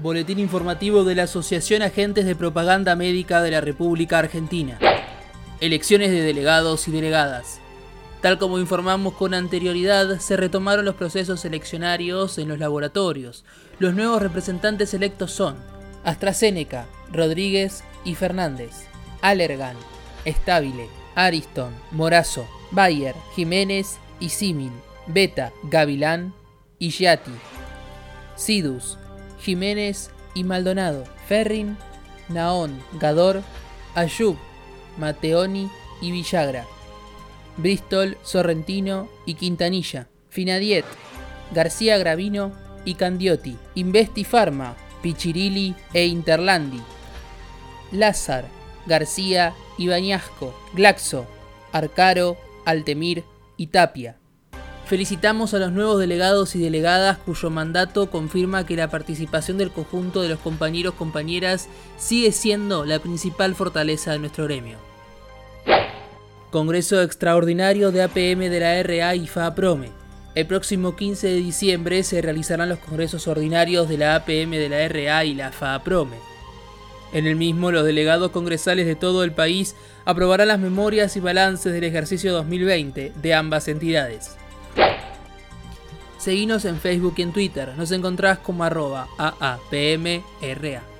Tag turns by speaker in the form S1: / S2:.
S1: Boletín informativo de la Asociación Agentes de Propaganda Médica de la República Argentina. Elecciones de delegados y delegadas. Tal como informamos con anterioridad, se retomaron los procesos eleccionarios en los laboratorios. Los nuevos representantes electos son AstraZeneca, Rodríguez y Fernández, Allergan, Estabile, Ariston, Morazo, Bayer, Jiménez y Simil, Beta, Gavilán y Giatti, Sidus, Jiménez y Maldonado, Ferrin, Naón, Gador, Ayub, Mateoni y Villagra, Bristol, Sorrentino y Quintanilla, Finadiet, García Gravino y Candiotti, Investi Pharma, Pichirilli e Interlandi, Lázar, García y Bañasco, Glaxo, Arcaro, Altemir y Tapia. Felicitamos a los nuevos delegados y delegadas cuyo mandato confirma que la participación del conjunto de los compañeros compañeras sigue siendo la principal fortaleza de nuestro gremio. Congreso Extraordinario de APM de la RA y FAPROME. El próximo 15 de diciembre se realizarán los congresos ordinarios de la APM de la RA y la FAPROME. En el mismo, los delegados congresales de todo el país aprobarán las memorias y balances del ejercicio 2020 de ambas entidades. Seguinos en Facebook y en Twitter. Nos encontrás como arroba AAPMRA.